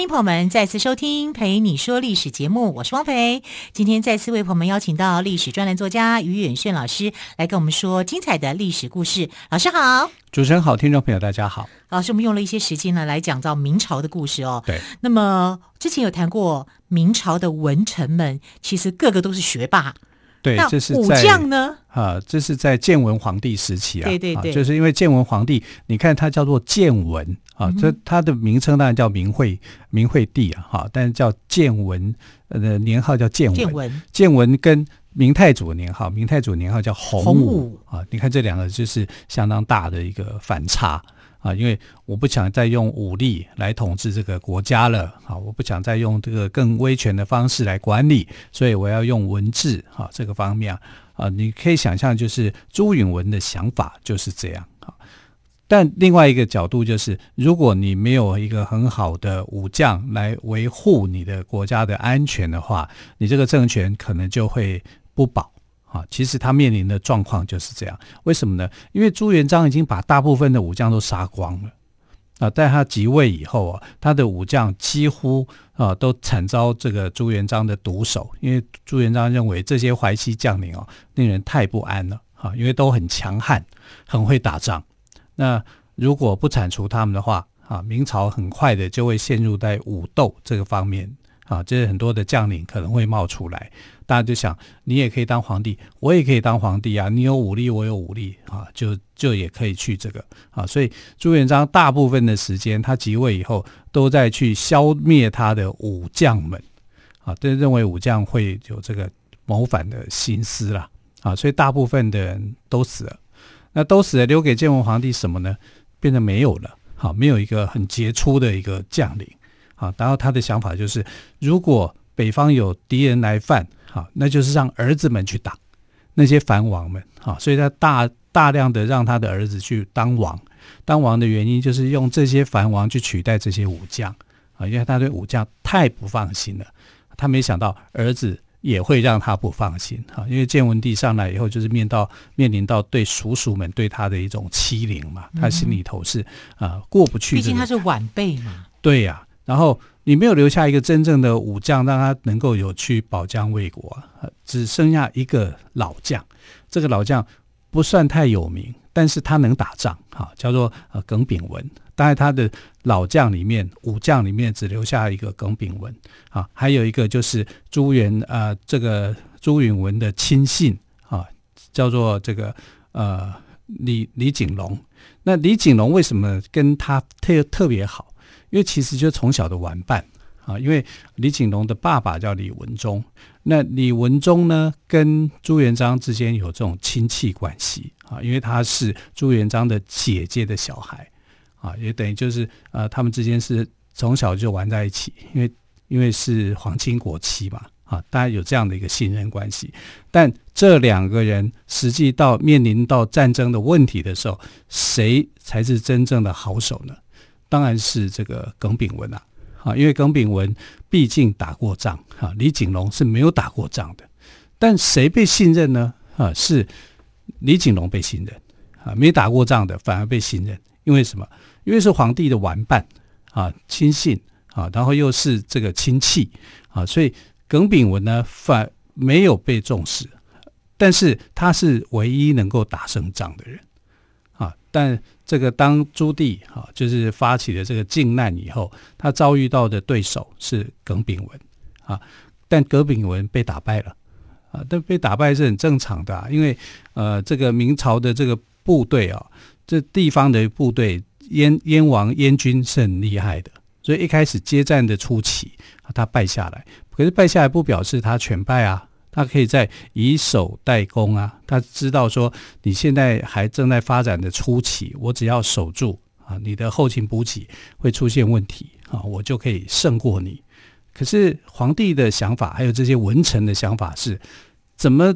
欢迎朋友们再次收听《陪你说历史》节目，我是汪培。今天再次为朋友们邀请到历史专栏作家于远炫老师来跟我们说精彩的历史故事。老师好，主持人好，听众朋友大家好。老师，我们用了一些时间呢来讲到明朝的故事哦。对。那么之前有谈过明朝的文臣们，其实个个都是学霸。对，这是武将呢？啊，这是在建文皇帝时期啊。对对对，啊、就是因为建文皇帝，你看他叫做建文啊，这、嗯、他的名称当然叫明惠明惠帝啊，哈，但是叫建文，呃，年号叫建文。建文，建文跟明太祖的年号，明太祖年号叫洪武，啊。你看这两个就是相当大的一个反差。啊，因为我不想再用武力来统治这个国家了，啊，我不想再用这个更威权的方式来管理，所以我要用文字，哈，这个方面啊，你可以想象，就是朱允文的想法就是这样啊。但另外一个角度就是，如果你没有一个很好的武将来维护你的国家的安全的话，你这个政权可能就会不保。啊，其实他面临的状况就是这样，为什么呢？因为朱元璋已经把大部分的武将都杀光了啊，在他即位以后啊，他的武将几乎啊都惨遭这个朱元璋的毒手，因为朱元璋认为这些淮西将领啊令人太不安了啊，因为都很强悍，很会打仗。那如果不铲除他们的话啊，明朝很快的就会陷入在武斗这个方面啊，这、就是很多的将领可能会冒出来。大家就想，你也可以当皇帝，我也可以当皇帝啊！你有武力，我有武力啊，就就也可以去这个啊。所以朱元璋大部分的时间，他即位以后，都在去消灭他的武将们啊，都认为武将会有这个谋反的心思啦啊，所以大部分的人都死了。那都死了，留给建文皇帝什么呢？变得没有了，好，没有一个很杰出的一个将领好。然后他的想法就是，如果北方有敌人来犯，好，那就是让儿子们去打那些藩王们，好，所以他大大量的让他的儿子去当王，当王的原因就是用这些藩王去取代这些武将，啊，因为他对武将太不放心了，他没想到儿子也会让他不放心，哈，因为建文帝上来以后就是面到面临到对叔叔们对他的一种欺凌嘛，他心里头是啊过不去，毕竟他是晚辈嘛，对呀，然后。你没有留下一个真正的武将，让他能够有去保疆卫国啊，只剩下一个老将。这个老将不算太有名，但是他能打仗，哈，叫做呃耿炳文。当然，他的老将里面，武将里面只留下一个耿炳文啊，还有一个就是朱元呃这个朱允炆的亲信啊，叫做这个呃李李景龙。那李景龙为什么跟他特特别好？因为其实就从小的玩伴啊，因为李景龙的爸爸叫李文忠，那李文忠呢跟朱元璋之间有这种亲戚关系啊，因为他是朱元璋的姐姐的小孩啊，也等于就是呃他们之间是从小就玩在一起，因为因为是皇亲国戚嘛啊，大家有这样的一个信任关系。但这两个人实际到面临到战争的问题的时候，谁才是真正的好手呢？当然是这个耿炳文啊，啊，因为耿炳文毕竟打过仗，哈，李景龙是没有打过仗的，但谁被信任呢？啊，是李景龙被信任，啊，没打过仗的反而被信任，因为什么？因为是皇帝的玩伴，啊，亲信，啊，然后又是这个亲戚，啊，所以耿炳文呢反没有被重视，但是他是唯一能够打胜仗的人啊。但这个当朱棣哈就是发起了这个靖难以后，他遭遇到的对手是耿炳文啊，但耿炳文被打败了啊，但被打败是很正常的啊，因为呃这个明朝的这个部队啊，这地方的部队燕燕王燕军是很厉害的，所以一开始接战的初期，他败下来，可是败下来不表示他全败啊。他可以在以守待攻啊，他知道说你现在还正在发展的初期，我只要守住啊，你的后勤补给会出现问题啊，我就可以胜过你。可是皇帝的想法，还有这些文臣的想法是，怎么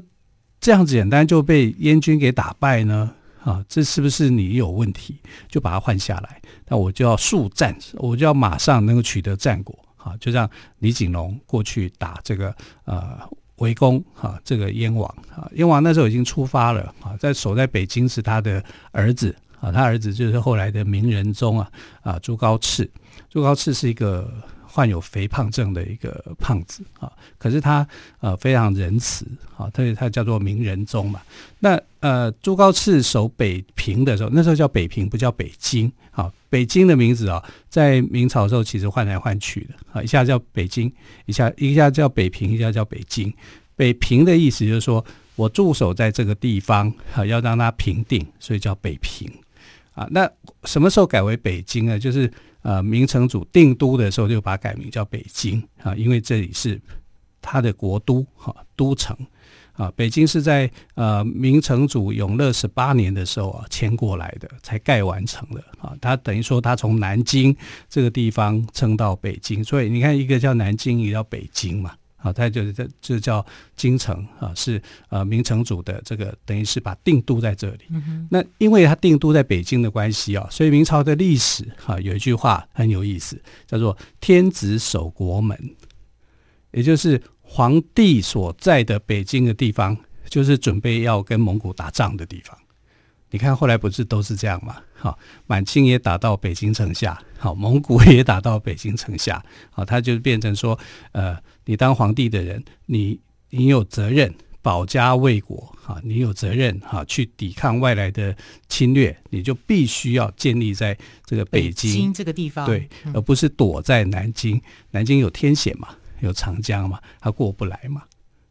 这样简单就被燕军给打败呢？啊，这是不是你有问题？就把他换下来，那我就要速战，我就要马上能够取得战果。啊，就让李景龙过去打这个呃围攻哈，这个燕王啊，燕王那时候已经出发了啊，在守在北京是他的儿子啊，他儿子就是后来的明仁宗啊啊朱高炽，朱高炽是一个。患有肥胖症的一个胖子啊，可是他呃非常仁慈啊，所以他叫做明仁宗嘛。那呃朱高炽守北平的时候，那时候叫北平，不叫北京啊。北京的名字啊，在明朝的时候其实换来换去的啊，一下叫北京，一下一下叫北平，一下叫北京。北平的意思就是说我驻守在这个地方啊，要让它平定，所以叫北平啊。那什么时候改为北京呢？就是。呃，明成祖定都的时候，就把它改名叫北京啊，因为这里是他的国都哈，都城啊。北京是在呃明成祖永乐十八年的时候啊迁过来的，才盖完成的啊。他等于说他从南京这个地方称到北京，所以你看一个叫南京，一个叫北京嘛。啊，他就是这这叫京城啊，是呃明成祖的这个等于是把定都在这里。嗯、哼那因为他定都在北京的关系啊，所以明朝的历史啊有一句话很有意思，叫做“天子守国门”，也就是皇帝所在的北京的地方，就是准备要跟蒙古打仗的地方。你看后来不是都是这样吗？好，满清也打到北京城下，好，蒙古也打到北京城下，好，他就变成说，呃，你当皇帝的人，你你有责任保家卫国，哈，你有责任哈去抵抗外来的侵略，你就必须要建立在这个北京，北京这个地方，对，而不是躲在南京，南京有天险嘛，有长江嘛，他过不来嘛，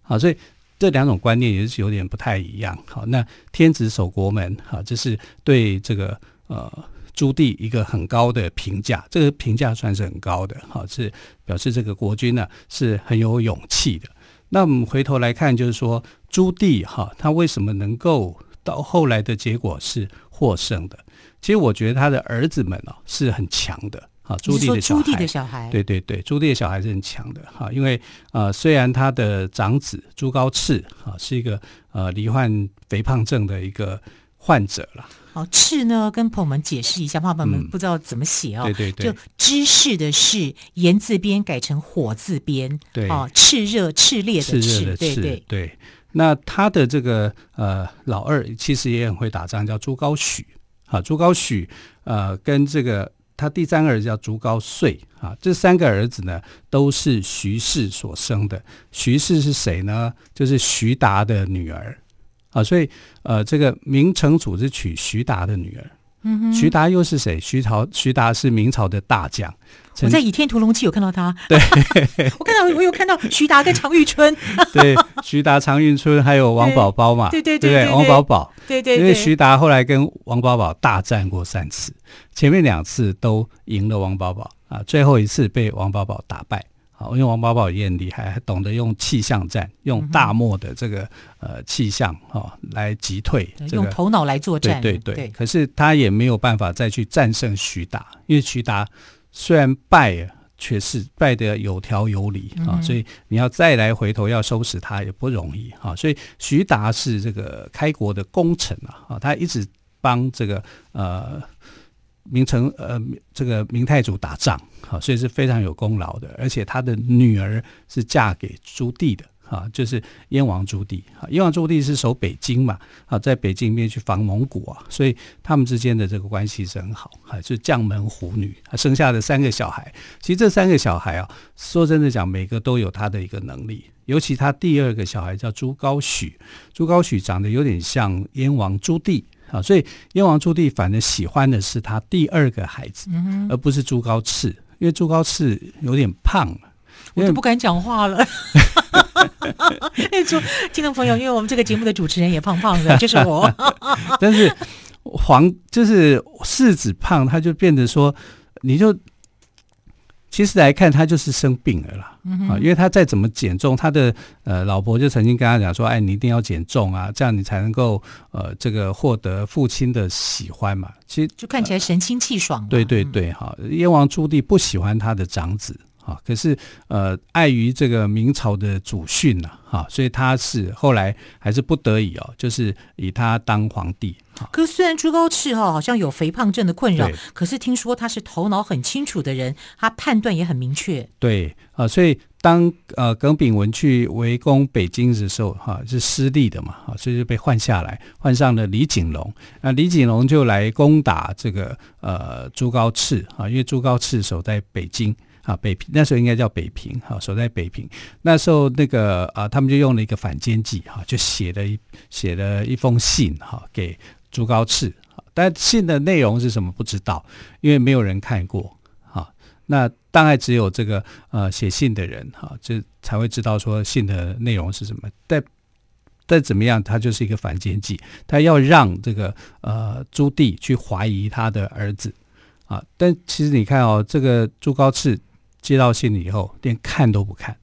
好，所以。这两种观念也是有点不太一样。好，那天子守国门，好，这是对这个呃朱棣一个很高的评价，这个评价算是很高的，好，是表示这个国君呢是很有勇气的。那我们回头来看，就是说朱棣哈，他为什么能够到后来的结果是获胜的？其实我觉得他的儿子们哦是很强的。啊，朱棣的小孩，朱棣的小孩，对对对，朱棣的小孩是很强的哈。因为呃，虽然他的长子朱高炽啊是一个呃罹患肥胖症的一个患者了。好，炽呢，跟朋友们解释一下，怕朋友们不知道怎么写哦。对对对，就知识的识，言字边改成火字边。对，哦，炽热、炽烈的炽，对对对。那他的这个呃老二其实也很会打仗，叫朱高煦。啊，朱高煦呃跟这个。他第三个儿子叫朱高燧啊，这三个儿子呢都是徐氏所生的。徐氏是谁呢？就是徐达的女儿啊，所以呃，这个明成祖是娶徐达的女儿。嗯哼，徐达又是谁？徐朝徐达是明朝的大将。我在《倚天屠龙记》有看到他。对，我看到我有看到徐达跟 常遇春。对，徐达、常遇春还有王宝宝嘛？对对对对，王宝宝。对对，因为徐达后来跟王宝宝大战过三次，前面两次都赢了王宝宝啊，最后一次被王宝宝打败。好，因为王宝宝也很厉害，还懂得用气象战，用大漠的这个呃气象哈来击退，用头脑来作战。对对对。可是他也没有办法再去战胜徐达，因为徐达虽然败，却是败得有条有理啊，所以你要再来回头要收拾他也不容易啊。所以徐达是这个开国的功臣啊，啊他一直帮这个呃。明成呃，这个明太祖打仗，啊，所以是非常有功劳的。而且他的女儿是嫁给朱棣的，哈，就是燕王朱棣。啊，燕王朱棣是守北京嘛，啊，在北京里面去防蒙古啊，所以他们之间的这个关系是很好，啊，就是将门虎女，啊生下的三个小孩，其实这三个小孩啊，说真的讲，每个都有他的一个能力。尤其他第二个小孩叫朱高煦，朱高煦长得有点像燕王朱棣。啊，所以燕王朱棣反正喜欢的是他第二个孩子，嗯、而不是朱高炽，因为朱高炽有点胖，我就不敢讲话了。说听众朋友，因为我们这个节目的主持人也胖胖的，就是我。但是黄就是世子胖，他就变得说，你就。其实来看，他就是生病了啦，啊，因为他再怎么减重，他的呃老婆就曾经跟他讲说，哎，你一定要减重啊，这样你才能够呃这个获得父亲的喜欢嘛。其实就看起来神清气爽。对对对，哈，燕王朱棣不喜欢他的长子，啊，可是呃，碍于这个明朝的祖训呐，哈，所以他是后来还是不得已哦，就是以他当皇帝。可是虽然朱高炽哈好像有肥胖症的困扰，可是听说他是头脑很清楚的人，他判断也很明确。对啊，所以当呃耿炳文去围攻北京的时候，哈是失利的嘛，啊，所以就被换下来，换上了李景龙。那李景龙就来攻打这个呃朱高炽啊，因为朱高炽守在北京。啊，北平那时候应该叫北平，哈，守在北平。那时候那个啊，他们就用了一个反间计，哈，就写了一写了一封信，哈，给朱高炽。但信的内容是什么不知道，因为没有人看过，哈。那大概只有这个呃写信的人，哈，就才会知道说信的内容是什么。但但怎么样，他就是一个反间计，他要让这个呃朱棣去怀疑他的儿子，啊。但其实你看哦，这个朱高炽。接到信以后，连看都不看，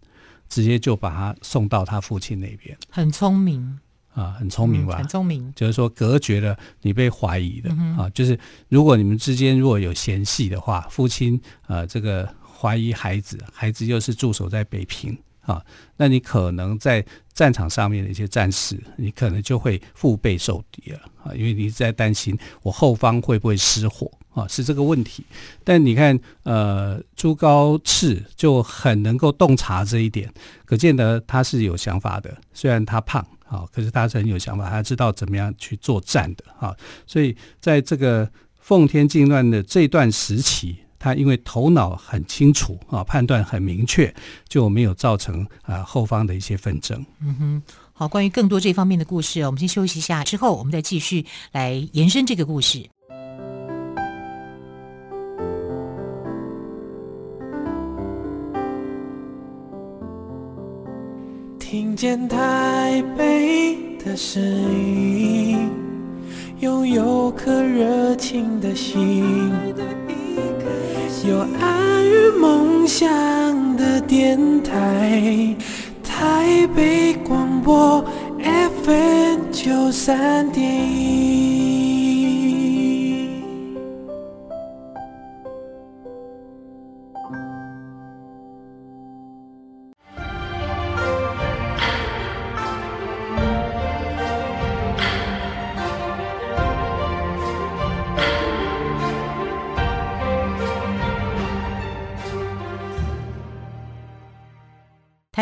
直接就把他送到他父亲那边。很聪明啊，很聪明吧？嗯、很聪明，就是说隔绝了你被怀疑的、嗯、啊。就是如果你们之间如果有嫌隙的话，父亲呃这个怀疑孩子，孩子又是驻守在北平啊，那你可能在战场上面的一些战士，你可能就会腹背受敌了啊，因为你在担心我后方会不会失火。啊，是这个问题，但你看，呃，朱高炽就很能够洞察这一点，可见得他是有想法的。虽然他胖，啊，可是他是很有想法，他知道怎么样去作战的，啊，所以在这个奉天靖乱的这段时期，他因为头脑很清楚，啊，判断很明确，就没有造成啊后方的一些纷争。嗯哼，好，关于更多这方面的故事，我们先休息一下，之后我们再继续来延伸这个故事。听见台北的声音，拥有颗热情的心，有爱与梦想的电台，台北广播 FM 九三点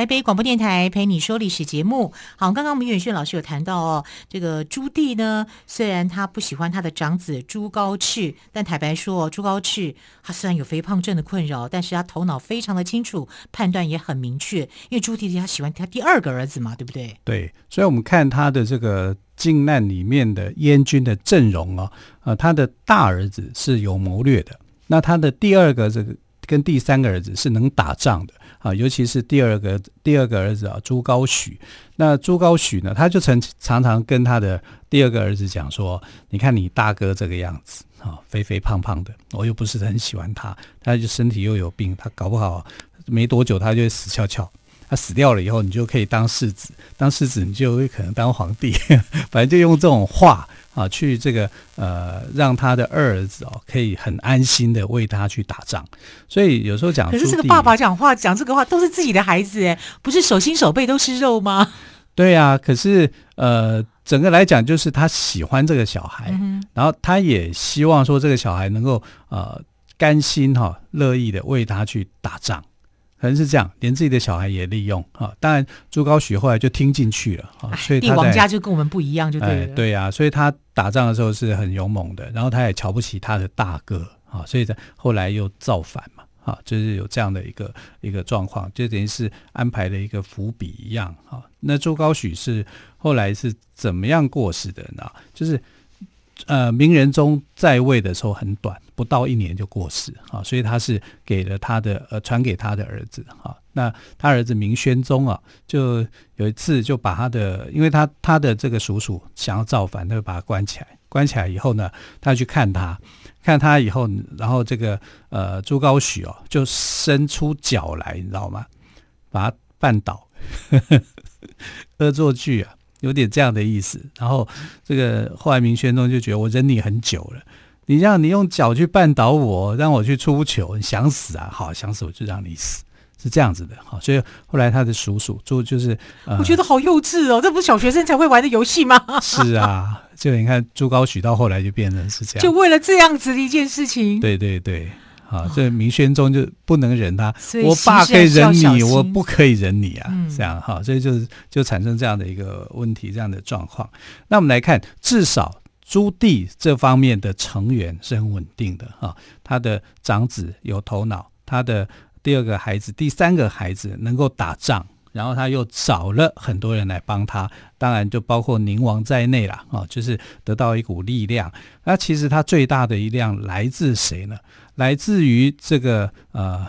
北广播电台陪你说历史节目。好，刚刚我们远炫老师有谈到哦，这个朱棣呢，虽然他不喜欢他的长子朱高炽，但坦白说，朱高炽他虽然有肥胖症的困扰，但是他头脑非常的清楚，判断也很明确。因为朱棣他喜欢他第二个儿子嘛，对不对？对，所以我们看他的这个靖难里面的燕军的阵容啊，呃，他的大儿子是有谋略的，那他的第二个这个跟第三个儿子是能打仗的。啊，尤其是第二个第二个儿子啊，朱高煦。那朱高煦呢，他就曾常常跟他的第二个儿子讲说：“你看你大哥这个样子啊，肥肥胖胖的，我又不是很喜欢他，他就身体又有病，他搞不好没多久他就死翘翘。他死掉了以后，你就可以当世子，当世子你就会可能当皇帝。反正就用这种话。”啊，去这个呃，让他的二儿子哦，可以很安心的为他去打仗。所以有时候讲，可是这个爸爸讲话讲这个话都是自己的孩子哎，不是手心手背都是肉吗？对呀、啊，可是呃，整个来讲就是他喜欢这个小孩，嗯、然后他也希望说这个小孩能够呃甘心哈、哦、乐意的为他去打仗。可能是这样，连自己的小孩也利用啊。当然，朱高煦后来就听进去了啊，所以帝王家就跟我们不一样，就对了。哎、对呀、啊，所以他打仗的时候是很勇猛的，然后他也瞧不起他的大哥啊，所以在后来又造反嘛啊，就是有这样的一个一个状况，就等于是安排了一个伏笔一样啊。那朱高煦是后来是怎么样过世的呢？就是。呃，明仁宗在位的时候很短，不到一年就过世啊，所以他是给了他的呃传给他的儿子啊。那他儿子明宣宗啊，就有一次就把他的，因为他他的这个叔叔想要造反，他就把他关起来。关起来以后呢，他去看他，看他以后，然后这个呃朱高煦哦，就伸出脚来，你知道吗？把他绊倒，恶作剧啊。有点这样的意思，然后这个后来明宣宗就觉得我忍你很久了，你让你用脚去绊倒我，让我去出球，你想死啊？好，想死我就让你死是这样子的。好，所以后来他的叔叔就就是，呃、我觉得好幼稚哦，这不是小学生才会玩的游戏吗？是啊，就你看朱高煦到后来就变成是这样，就为了这样子的一件事情。对对对。啊，这明宣宗就不能忍他，所以我爸可以忍你，我不可以忍你啊，嗯、这样哈，所以就就产生这样的一个问题，这样的状况。那我们来看，至少朱棣这方面的成员是很稳定的哈，他的长子有头脑，他的第二个孩子、第三个孩子能够打仗。然后他又找了很多人来帮他，当然就包括宁王在内了啊，就是得到一股力量。那其实他最大的力量来自谁呢？来自于这个呃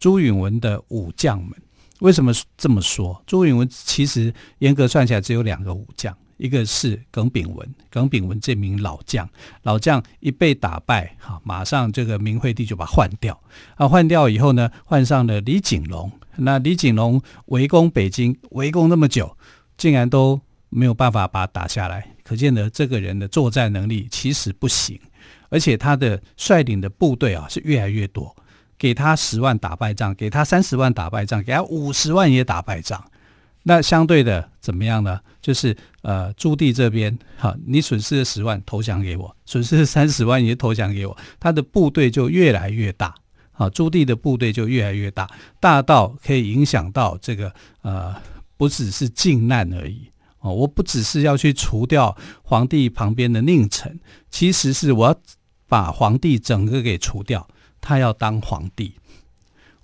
朱允炆的武将们。为什么这么说？朱允炆其实严格算起来只有两个武将。一个是耿炳文，耿炳文这名老将，老将一被打败，哈，马上这个明惠帝就把他换掉，啊，换掉以后呢，换上了李景隆。那李景隆围攻北京，围攻那么久，竟然都没有办法把他打下来，可见呢这个人的作战能力其实不行，而且他的率领的部队啊是越来越多，给他十万打败仗，给他三十万打败仗，给他五十万也打败仗。那相对的怎么样呢？就是呃，朱棣这边，哈，你损失了十万，投降给我；损失了三十万，也投降给我。他的部队就越来越大，啊，朱棣的部队就越来越大，大到可以影响到这个呃，不只是靖难而已哦。我不只是要去除掉皇帝旁边的佞臣，其实是我要把皇帝整个给除掉，他要当皇帝。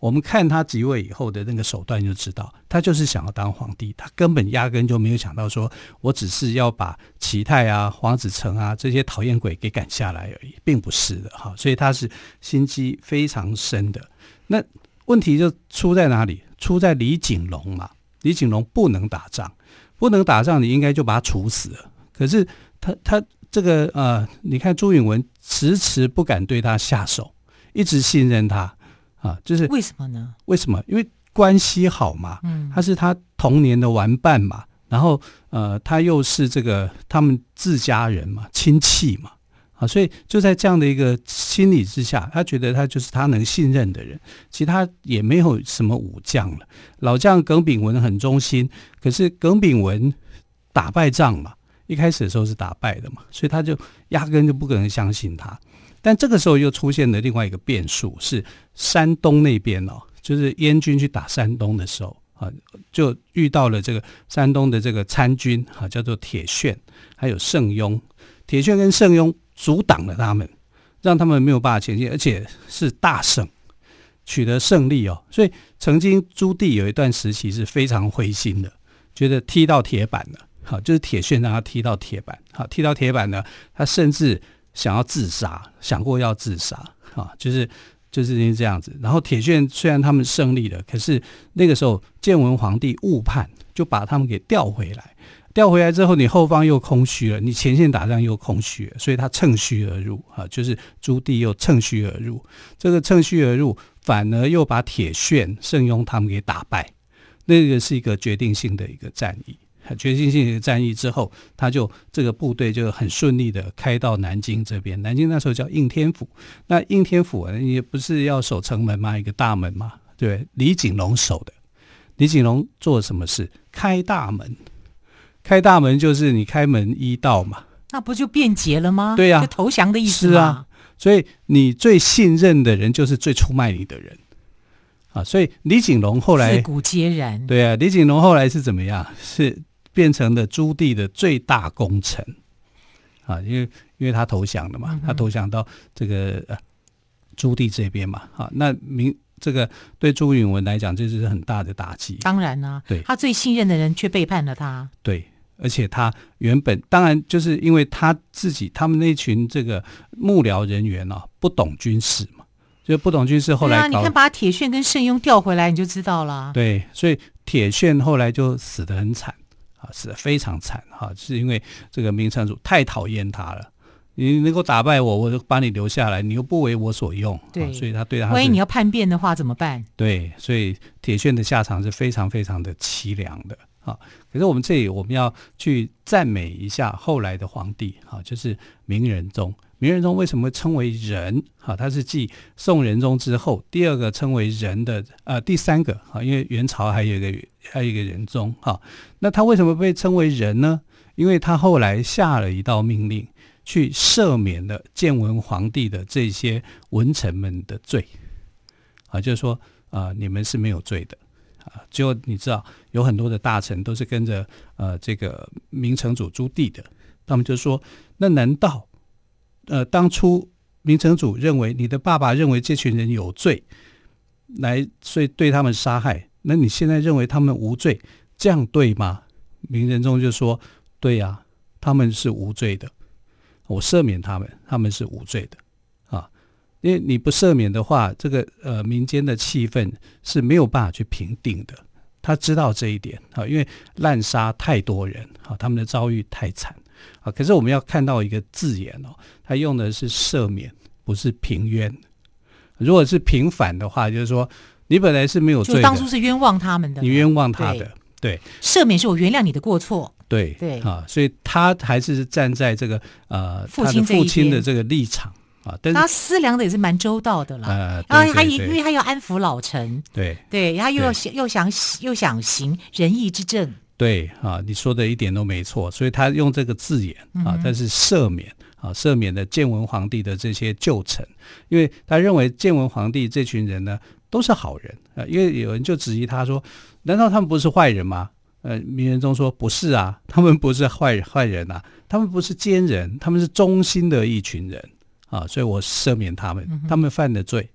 我们看他即位以后的那个手段，就知道他就是想要当皇帝，他根本压根就没有想到说，我只是要把齐泰啊、黄子成啊这些讨厌鬼给赶下来而已，并不是的哈。所以他是心机非常深的。那问题就出在哪里？出在李景龙嘛。李景龙不能打仗，不能打仗，你应该就把他处死了。可是他他这个呃，你看朱允炆迟迟不敢对他下手，一直信任他。啊，就是为什么呢？为什么？因为关系好嘛，嗯，他是他童年的玩伴嘛，然后呃，他又是这个他们自家人嘛，亲戚嘛，啊，所以就在这样的一个心理之下，他觉得他就是他能信任的人，其他也没有什么武将了。老将耿炳文很忠心，可是耿炳文打败仗嘛，一开始的时候是打败的嘛，所以他就压根就不可能相信他。但这个时候又出现了另外一个变数，是山东那边哦，就是燕军去打山东的时候啊，就遇到了这个山东的这个参军啊，叫做铁鉉，还有盛庸。铁鉉跟盛庸阻挡了他们，让他们没有办法前进，而且是大胜，取得胜利哦。所以曾经朱棣有一段时期是非常灰心的，觉得踢到铁板了。好，就是铁鉉让他踢到铁板，好，踢到铁板呢，他甚至。想要自杀，想过要自杀啊，就是就是因为这样子。然后铁鉉虽然他们胜利了，可是那个时候建文皇帝误判，就把他们给调回来。调回来之后，你后方又空虚了，你前线打仗又空虚了，所以他趁虚而入啊，就是朱棣又趁虚而入。这个趁虚而入，反而又把铁铉、盛庸他们给打败。那个是一个决定性的一个战役。决心性的战役之后，他就这个部队就很顺利的开到南京这边。南京那时候叫应天府，那应天府也不是要守城门吗？一个大门嘛，对，李景龙守的。李景龙做什么事？开大门，开大门就是你开门一道嘛。那不就便捷了吗？对呀、啊，就投降的意思是啊。所以你最信任的人就是最出卖你的人。啊，所以李景龙后来自古皆然。对啊，李景龙后来是怎么样？是。变成了朱棣的最大功臣啊，因为因为他投降了嘛，嗯、他投降到这个、呃、朱棣这边嘛，啊，那明这个对朱允炆来讲，这是很大的打击。当然啦、啊，对，他最信任的人却背叛了他。对，而且他原本当然就是因为他自己，他们那群这个幕僚人员啊，不懂军事嘛，就不懂军事。后来、啊、你看把铁铉跟盛庸调回来，你就知道了。对，所以铁铉后来就死得很惨。死得非常惨哈，是因为这个明成祖太讨厌他了。你能够打败我，我就把你留下来，你又不为我所用，对，所以他对他，万一你要叛变的话怎么办？对，所以铁铉的下场是非常非常的凄凉的啊。可是我们这里我们要去赞美一下后来的皇帝啊，就是明仁宗。明仁宗为什么称为仁？哈，他是继宋仁宗之后第二个称为仁的，呃，第三个哈，因为元朝还有一个还有一个仁宗哈。那他为什么被称为仁呢？因为他后来下了一道命令，去赦免了建文皇帝的这些文臣们的罪，啊，就是说啊，你们是没有罪的。啊，就你知道，有很多的大臣都是跟着呃这个明成祖朱棣的，他们就说：那难道呃当初明成祖认为你的爸爸认为这群人有罪，来所以对他们杀害？那你现在认为他们无罪，这样对吗？明仁宗就说：对呀，他们是无罪的，我赦免他们，他们是无罪的啊。因为你不赦免的话，这个呃民间的气氛是没有办法去平定的。他知道这一点啊，因为滥杀太多人啊，他们的遭遇太惨啊。可是我们要看到一个字眼哦，他用的是赦免，不是平冤。如果是平反的话，就是说你本来是没有罪的，就当初是冤枉他们的，你冤枉他的，对。对赦免是我原谅你的过错，对对啊，所以他还是站在这个呃父亲父亲的这个立场。啊，但是他思量的也是蛮周到的啦。呃，然后他因为他要安抚老臣，对对，他又要想又想又想行仁义之政。对啊，你说的一点都没错，所以他用这个字眼啊，但是赦免啊，赦免了建文皇帝的这些旧臣，因为他认为建文皇帝这群人呢都是好人啊，因为有人就质疑他说，难道他们不是坏人吗？呃，明仁宗说不是啊，他们不是坏坏人啊，他们不是奸人，他们是忠心的一群人。啊，所以我赦免他们，他们犯的罪，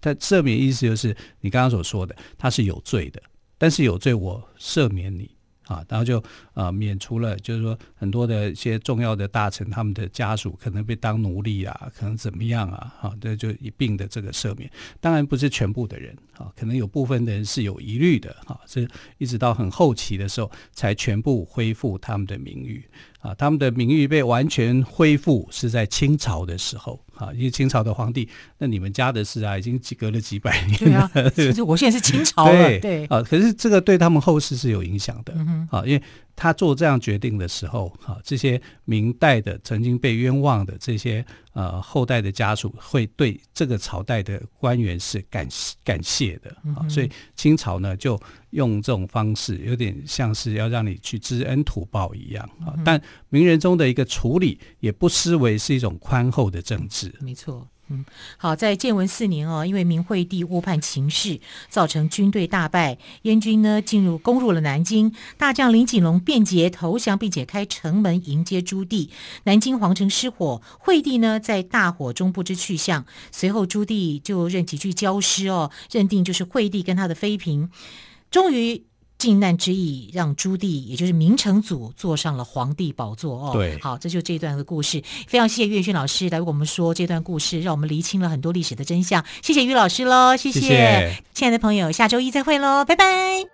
他赦免意思就是你刚刚所说的，他是有罪的，但是有罪我赦免你。啊，然后就啊、呃、免除了，就是说很多的一些重要的大臣，他们的家属可能被当奴隶啊，可能怎么样啊？哈、啊，这就一并的这个赦免。当然不是全部的人啊，可能有部分的人是有疑虑的哈。这、一直到很后期的时候，才全部恢复他们的名誉啊。他们的名誉被完全恢复是在清朝的时候啊，因为清朝的皇帝，那你们家的事啊，已经隔了几百年了。对啊，其实我现在是清朝了。对，对啊，可是这个对他们后世是有影响的。嗯啊，因为他做这样决定的时候，哈，这些明代的曾经被冤枉的这些呃后代的家属，会对这个朝代的官员是感感谢的啊，所以清朝呢就用这种方式，有点像是要让你去知恩图报一样啊。但明仁宗的一个处理，也不失为是一种宽厚的政治。没错。嗯，好，在建文四年哦，因为明惠帝误判情势，造成军队大败，燕军呢进入攻入了南京，大将林锦龙便捷投降，并且开城门迎接朱棣。南京皇城失火，惠帝呢在大火中不知去向。随后朱棣就任几句交尸哦，认定就是惠帝跟他的妃嫔，终于。靖难之役让朱棣，也就是明成祖，坐上了皇帝宝座哦。对，好，这就这段的故事。非常谢谢岳轩老师来为我们说这段故事，让我们厘清了很多历史的真相。谢谢于老师喽，谢谢，谢谢亲爱的朋友，下周一再会喽，拜拜。